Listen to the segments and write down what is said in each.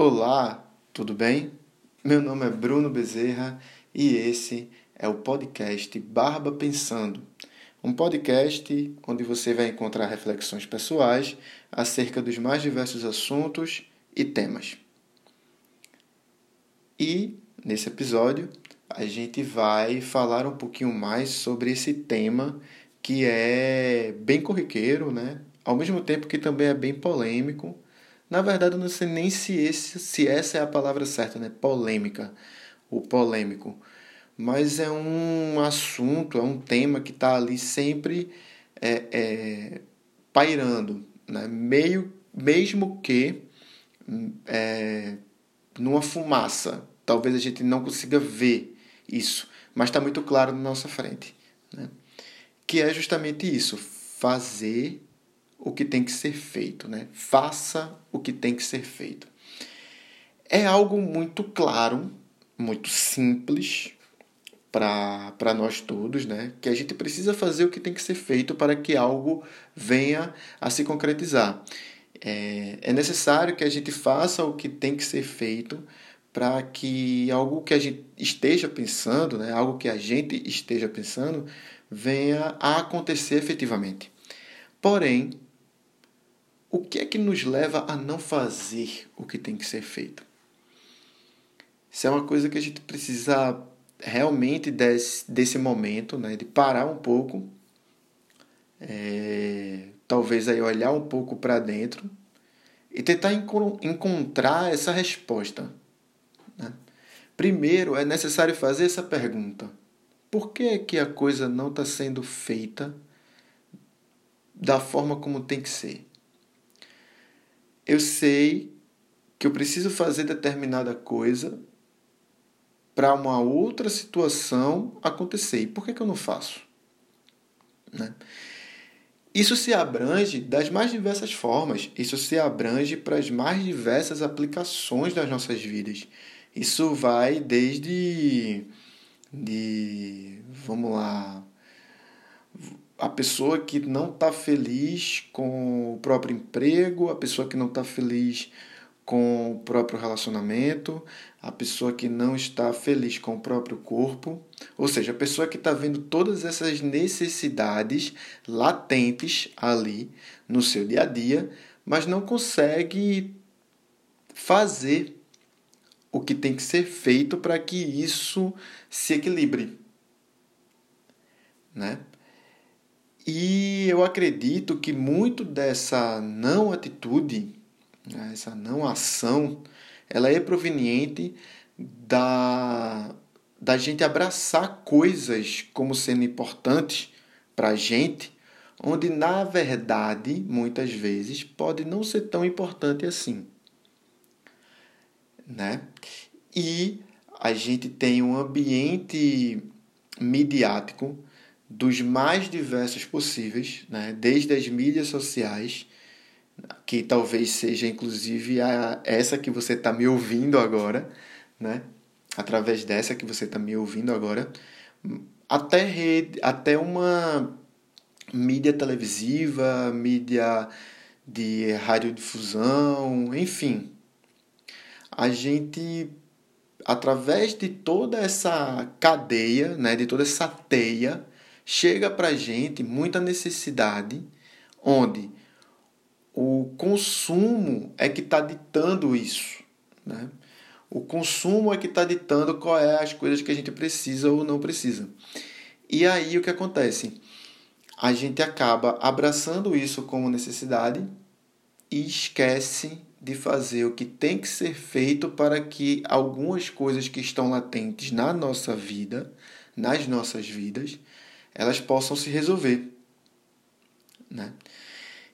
Olá, tudo bem? Meu nome é Bruno Bezerra e esse é o podcast Barba Pensando, um podcast onde você vai encontrar reflexões pessoais acerca dos mais diversos assuntos e temas. E nesse episódio a gente vai falar um pouquinho mais sobre esse tema que é bem corriqueiro, né? Ao mesmo tempo que também é bem polêmico na verdade, eu não sei nem se, esse, se essa é a palavra certa, né? Polêmica, o polêmico. Mas é um assunto, é um tema que está ali sempre é, é, pairando, né? Meio, mesmo que é, numa fumaça. Talvez a gente não consiga ver isso, mas está muito claro na nossa frente. Né? Que é justamente isso: fazer o que tem que ser feito, né? Faça o que tem que ser feito. É algo muito claro, muito simples para nós todos, né? Que a gente precisa fazer o que tem que ser feito para que algo venha a se concretizar. É, é necessário que a gente faça o que tem que ser feito para que algo que a gente esteja pensando, né? Algo que a gente esteja pensando, venha a acontecer efetivamente. Porém, o que é que nos leva a não fazer o que tem que ser feito? Isso é uma coisa que a gente precisa realmente desse, desse momento, né, de parar um pouco, é, talvez aí olhar um pouco para dentro e tentar enco encontrar essa resposta. Né? Primeiro, é necessário fazer essa pergunta: por que é que a coisa não está sendo feita da forma como tem que ser? Eu sei que eu preciso fazer determinada coisa para uma outra situação acontecer. E por que, que eu não faço? Né? Isso se abrange das mais diversas formas, isso se abrange para as mais diversas aplicações das nossas vidas. Isso vai desde de vamos lá a pessoa que não está feliz com o próprio emprego, a pessoa que não está feliz com o próprio relacionamento, a pessoa que não está feliz com o próprio corpo, ou seja, a pessoa que está vendo todas essas necessidades latentes ali no seu dia a dia, mas não consegue fazer o que tem que ser feito para que isso se equilibre, né? E eu acredito que muito dessa não atitude, né, essa não ação, ela é proveniente da, da gente abraçar coisas como sendo importantes para a gente, onde na verdade, muitas vezes, pode não ser tão importante assim. Né? E a gente tem um ambiente midiático dos mais diversos possíveis, né? desde as mídias sociais, que talvez seja inclusive a, essa que você está me ouvindo agora, né? através dessa que você está me ouvindo agora, até, rede, até uma mídia televisiva, mídia de radiodifusão, enfim. A gente, através de toda essa cadeia, né, de toda essa teia, chega para a gente muita necessidade, onde o consumo é que está ditando isso. Né? O consumo é que está ditando qual é as coisas que a gente precisa ou não precisa. E aí o que acontece? A gente acaba abraçando isso como necessidade e esquece de fazer o que tem que ser feito para que algumas coisas que estão latentes na nossa vida, nas nossas vidas, elas possam se resolver. Né?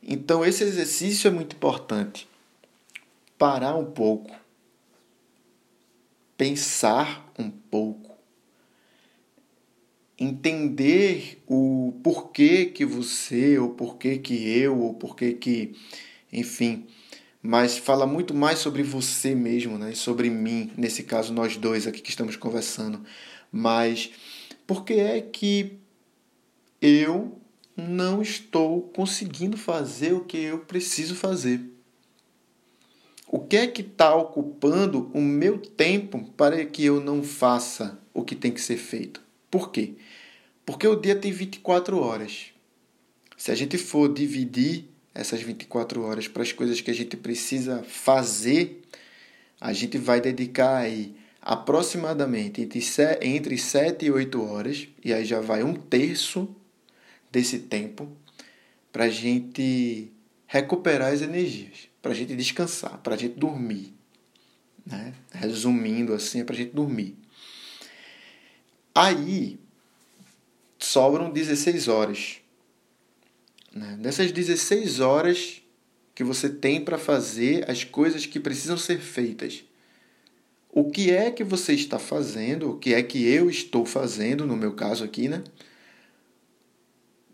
Então, esse exercício é muito importante. Parar um pouco, pensar um pouco, entender o porquê que você, ou porquê que eu, ou porquê que, enfim, mas fala muito mais sobre você mesmo, né? sobre mim, nesse caso nós dois aqui que estamos conversando. Mas por que é que eu não estou conseguindo fazer o que eu preciso fazer. O que é que está ocupando o meu tempo para que eu não faça o que tem que ser feito? Por quê? Porque o dia tem 24 horas. Se a gente for dividir essas 24 horas para as coisas que a gente precisa fazer, a gente vai dedicar aí aproximadamente entre 7 e 8 horas, e aí já vai um terço desse tempo para a gente recuperar as energias, para a gente descansar, para a gente dormir. Né? Resumindo assim, é para a gente dormir. Aí sobram 16 horas. Né? Dessas 16 horas que você tem para fazer as coisas que precisam ser feitas. O que é que você está fazendo? O que é que eu estou fazendo, no meu caso aqui, né?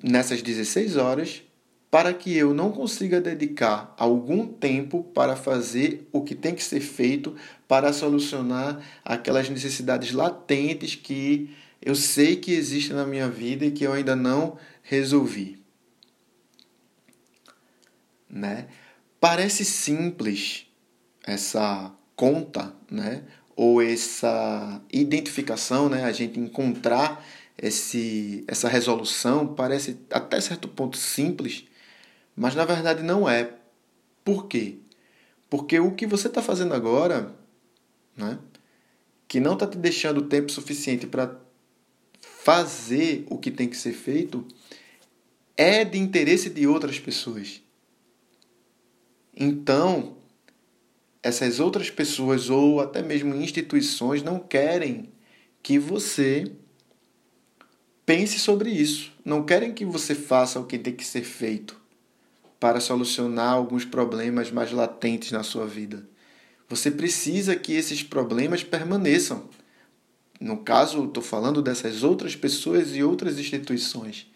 Nessas 16 horas, para que eu não consiga dedicar algum tempo para fazer o que tem que ser feito para solucionar aquelas necessidades latentes que eu sei que existem na minha vida e que eu ainda não resolvi. Né? Parece simples essa conta, né? Ou essa identificação, né? A gente encontrar esse, essa resolução parece até certo ponto simples, mas na verdade não é. Por quê? Porque o que você está fazendo agora, né? Que não está te deixando tempo suficiente para fazer o que tem que ser feito, é de interesse de outras pessoas. Então, essas outras pessoas ou até mesmo instituições não querem que você pense sobre isso. Não querem que você faça o que tem que ser feito para solucionar alguns problemas mais latentes na sua vida. Você precisa que esses problemas permaneçam. No caso, estou falando dessas outras pessoas e outras instituições.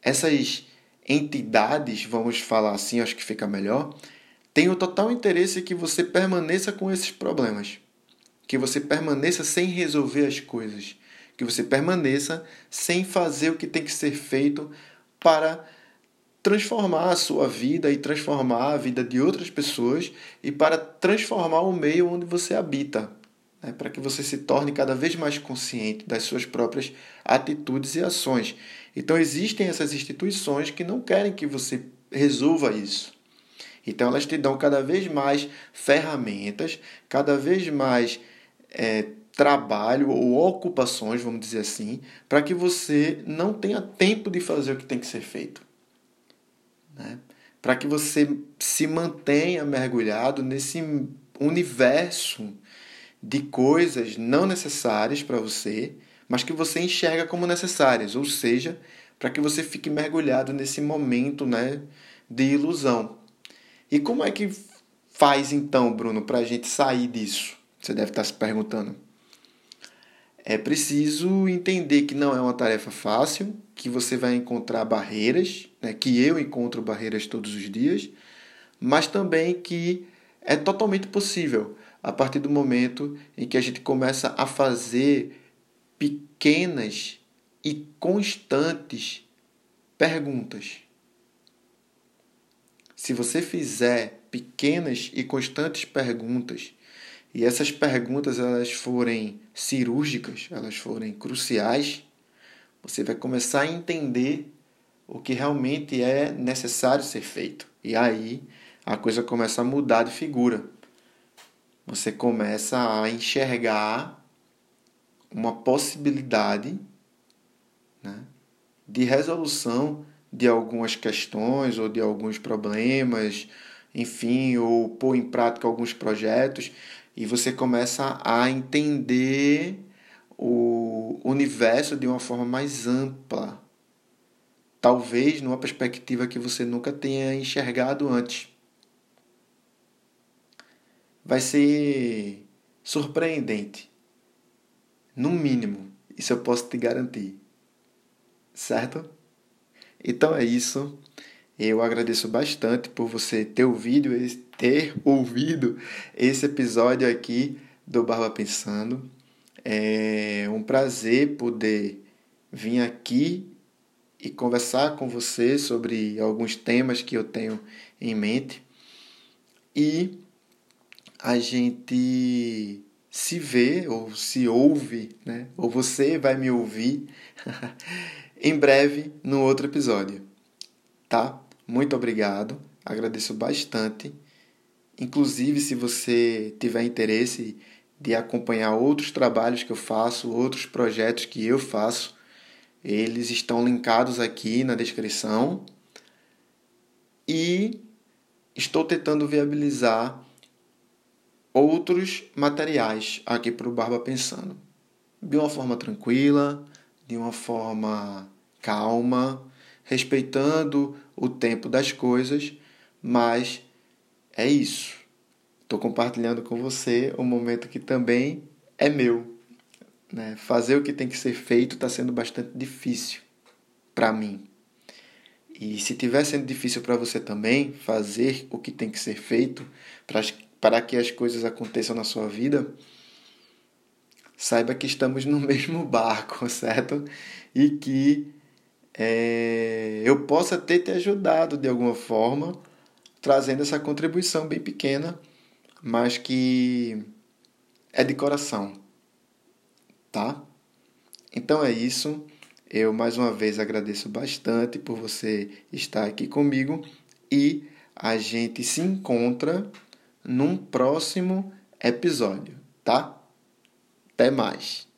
Essas entidades, vamos falar assim, acho que fica melhor, têm o total interesse que você permaneça com esses problemas, que você permaneça sem resolver as coisas, que você permaneça sem fazer o que tem que ser feito para transformar a sua vida e transformar a vida de outras pessoas e para transformar o meio onde você habita, né? para que você se torne cada vez mais consciente das suas próprias atitudes e ações. Então, existem essas instituições que não querem que você resolva isso. Então, elas te dão cada vez mais ferramentas, cada vez mais é, trabalho ou ocupações, vamos dizer assim, para que você não tenha tempo de fazer o que tem que ser feito. Né? Para que você se mantenha mergulhado nesse universo de coisas não necessárias para você, mas que você enxerga como necessárias, ou seja, para que você fique mergulhado nesse momento né, de ilusão. E como é que faz então, Bruno, para a gente sair disso? Você deve estar se perguntando. É preciso entender que não é uma tarefa fácil, que você vai encontrar barreiras, né, que eu encontro barreiras todos os dias, mas também que é totalmente possível a partir do momento em que a gente começa a fazer pequenas e constantes perguntas. Se você fizer pequenas e constantes perguntas, e essas perguntas elas forem cirúrgicas, elas forem cruciais, você vai começar a entender o que realmente é necessário ser feito. E aí a coisa começa a mudar de figura você começa a enxergar uma possibilidade né, de resolução de algumas questões ou de alguns problemas, enfim, ou pôr em prática alguns projetos, e você começa a entender o universo de uma forma mais ampla. Talvez numa perspectiva que você nunca tenha enxergado antes vai ser surpreendente. No mínimo, isso eu posso te garantir. Certo? Então é isso. Eu agradeço bastante por você ter ouvido, ter ouvido esse episódio aqui do Barba Pensando. É um prazer poder vir aqui e conversar com você sobre alguns temas que eu tenho em mente. E a gente se vê ou se ouve, né? Ou você vai me ouvir em breve no outro episódio. Tá? Muito obrigado. Agradeço bastante. Inclusive, se você tiver interesse de acompanhar outros trabalhos que eu faço, outros projetos que eu faço, eles estão linkados aqui na descrição. E estou tentando viabilizar outros materiais aqui para o Barba Pensando. De uma forma tranquila, de uma forma calma, respeitando o tempo das coisas, mas é isso. Estou compartilhando com você um momento que também é meu. Né? Fazer o que tem que ser feito está sendo bastante difícil para mim. E se estiver sendo difícil para você também fazer o que tem que ser feito para que as coisas aconteçam na sua vida, saiba que estamos no mesmo barco, certo? E que é, eu possa ter te ajudado de alguma forma, trazendo essa contribuição bem pequena, mas que é de coração, tá? Então é isso. Eu mais uma vez agradeço bastante por você estar aqui comigo e a gente se encontra num próximo episódio, tá? Até mais.